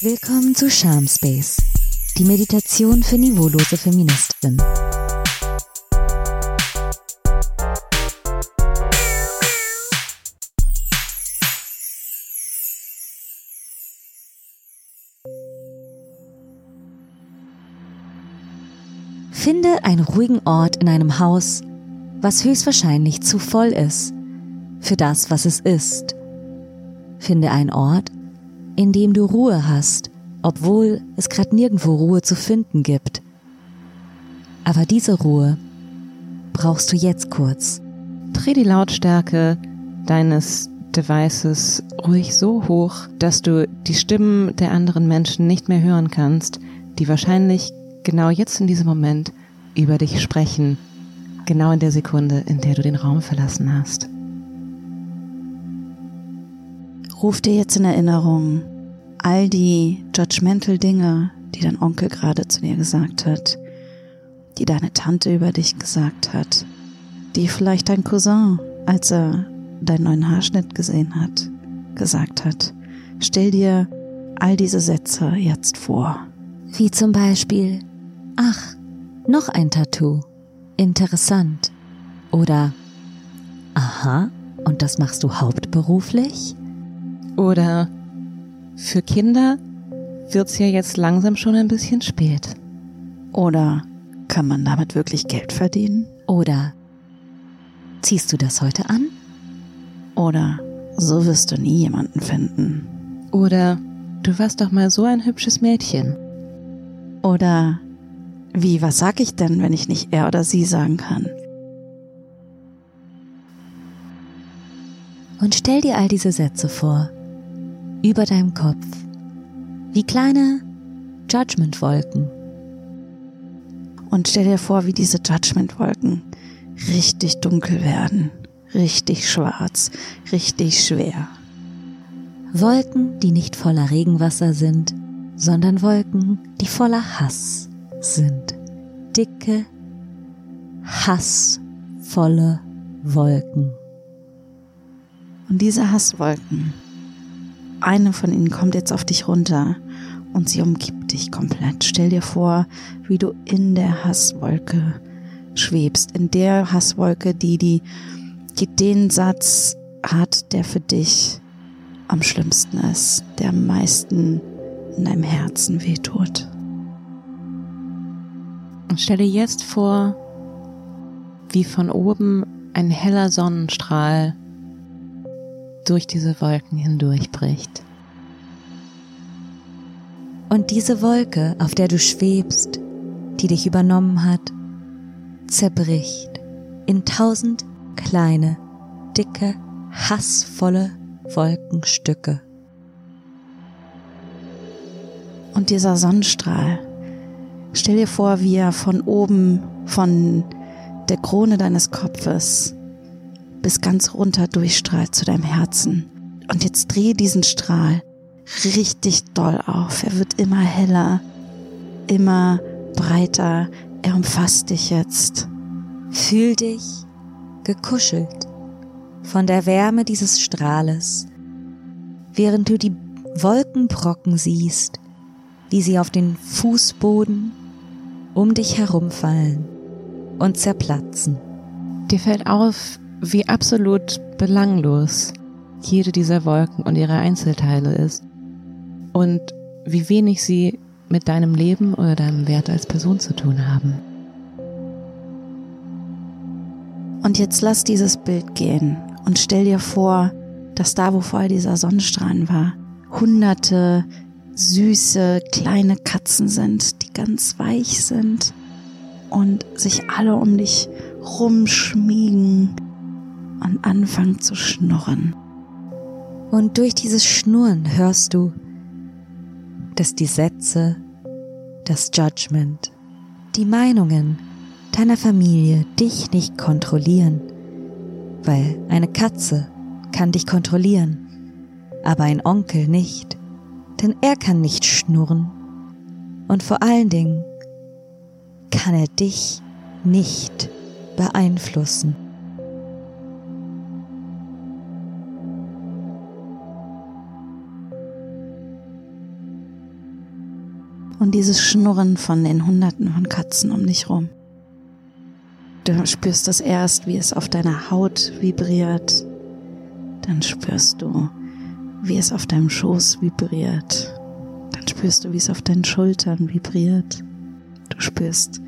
Willkommen zu Charm Space, die Meditation für niveaulose Feministinnen. Finde einen ruhigen Ort in einem Haus, was höchstwahrscheinlich zu voll ist für das, was es ist. Finde einen Ort, in dem du Ruhe hast, obwohl es gerade nirgendwo Ruhe zu finden gibt. Aber diese Ruhe brauchst du jetzt kurz. Dreh die Lautstärke deines Devices ruhig so hoch, dass du die Stimmen der anderen Menschen nicht mehr hören kannst, die wahrscheinlich genau jetzt in diesem Moment über dich sprechen, genau in der Sekunde, in der du den Raum verlassen hast. Ruf dir jetzt in Erinnerung all die judgmental Dinge, die dein Onkel gerade zu dir gesagt hat, die deine Tante über dich gesagt hat, die vielleicht dein Cousin, als er deinen neuen Haarschnitt gesehen hat, gesagt hat. Stell dir all diese Sätze jetzt vor. Wie zum Beispiel, ach, noch ein Tattoo. Interessant. Oder, aha, und das machst du hauptberuflich? Oder, für Kinder wird's ja jetzt langsam schon ein bisschen spät. Oder kann man damit wirklich Geld verdienen? Oder, ziehst du das heute an? Oder so wirst du nie jemanden finden. Oder, du warst doch mal so ein hübsches Mädchen. Oder wie, was sag ich denn, wenn ich nicht er oder sie sagen kann? Und stell dir all diese Sätze vor, über deinem Kopf, wie kleine Judgment-Wolken. Und stell dir vor, wie diese Judgment-Wolken richtig dunkel werden, richtig schwarz, richtig schwer. Wolken, die nicht voller Regenwasser sind, sondern Wolken, die voller Hass sind. Dicke, hassvolle Wolken. Und diese Hasswolken, eine von ihnen kommt jetzt auf dich runter und sie umgibt dich komplett. Stell dir vor, wie du in der Hasswolke schwebst, in der Hasswolke, die, die, die den Satz hat, der für dich am schlimmsten ist, der am meisten in deinem Herzen wehtut. Und stell dir jetzt vor, wie von oben ein heller Sonnenstrahl durch diese Wolken hindurchbricht. Und diese Wolke, auf der du schwebst, die dich übernommen hat, zerbricht in tausend kleine, dicke, hassvolle Wolkenstücke. Und dieser Sonnenstrahl, stell dir vor, wie er von oben, von der Krone deines Kopfes bis ganz runter durchstrahlt zu deinem Herzen. Und jetzt dreh diesen Strahl richtig doll auf. Er wird immer heller, immer breiter. Er umfasst dich jetzt. Fühl dich gekuschelt von der Wärme dieses Strahles, während du die Wolkenbrocken siehst, wie sie auf den Fußboden um dich herumfallen und zerplatzen. Dir fällt auf, wie absolut belanglos jede dieser Wolken und ihre Einzelteile ist und wie wenig sie mit deinem Leben oder deinem Wert als Person zu tun haben. Und jetzt lass dieses Bild gehen und stell dir vor, dass da, wo vorher dieser Sonnenstrahlen war, hunderte süße kleine Katzen sind, die ganz weich sind und sich alle um dich rumschmiegen und anfangen zu schnurren. Und durch dieses Schnurren hörst du, dass die Sätze, das Judgment, die Meinungen deiner Familie dich nicht kontrollieren, weil eine Katze kann dich kontrollieren, aber ein Onkel nicht, denn er kann nicht schnurren und vor allen Dingen kann er dich nicht beeinflussen. Und dieses Schnurren von den Hunderten von Katzen um dich rum. Du spürst das erst, wie es auf deiner Haut vibriert. Dann spürst du, wie es auf deinem Schoß vibriert. Dann spürst du, wie es auf deinen Schultern vibriert. Du spürst,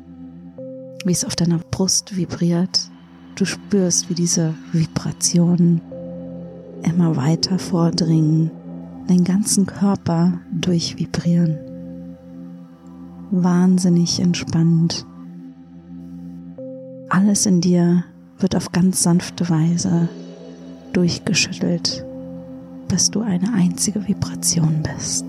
wie es auf deiner Brust vibriert. Du spürst, wie diese Vibrationen immer weiter vordringen, den ganzen Körper durchvibrieren. Wahnsinnig entspannt. Alles in dir wird auf ganz sanfte Weise durchgeschüttelt, bis du eine einzige Vibration bist.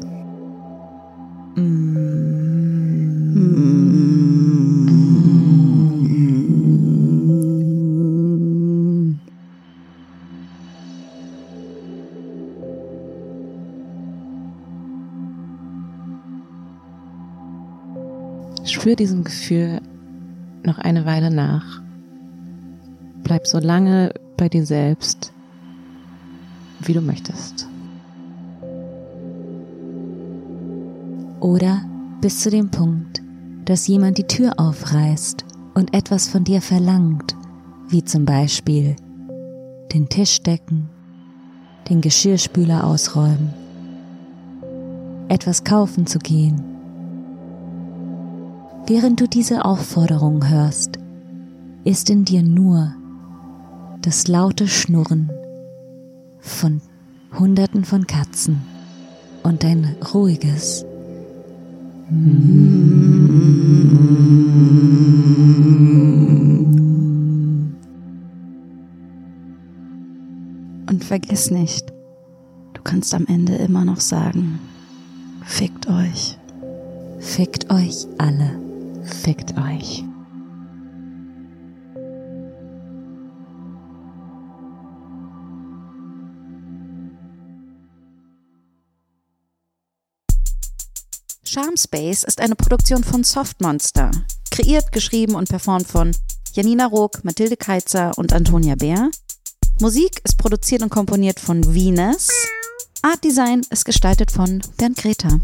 Spür diesem Gefühl noch eine Weile nach. Bleib so lange bei dir selbst, wie du möchtest. Oder bis zu dem Punkt, dass jemand die Tür aufreißt und etwas von dir verlangt, wie zum Beispiel den Tisch decken, den Geschirrspüler ausräumen, etwas kaufen zu gehen. Während du diese Aufforderung hörst, ist in dir nur das laute Schnurren von Hunderten von Katzen und ein ruhiges Und vergiss nicht, du kannst am Ende immer noch sagen, fickt euch. Fickt euch alle. Fickt euch. Charm Space ist eine Produktion von Softmonster. Kreiert, geschrieben und performt von Janina Rook, Mathilde Keitzer und Antonia Bär. Musik ist produziert und komponiert von Venus. Art Design ist gestaltet von Bernd Greta.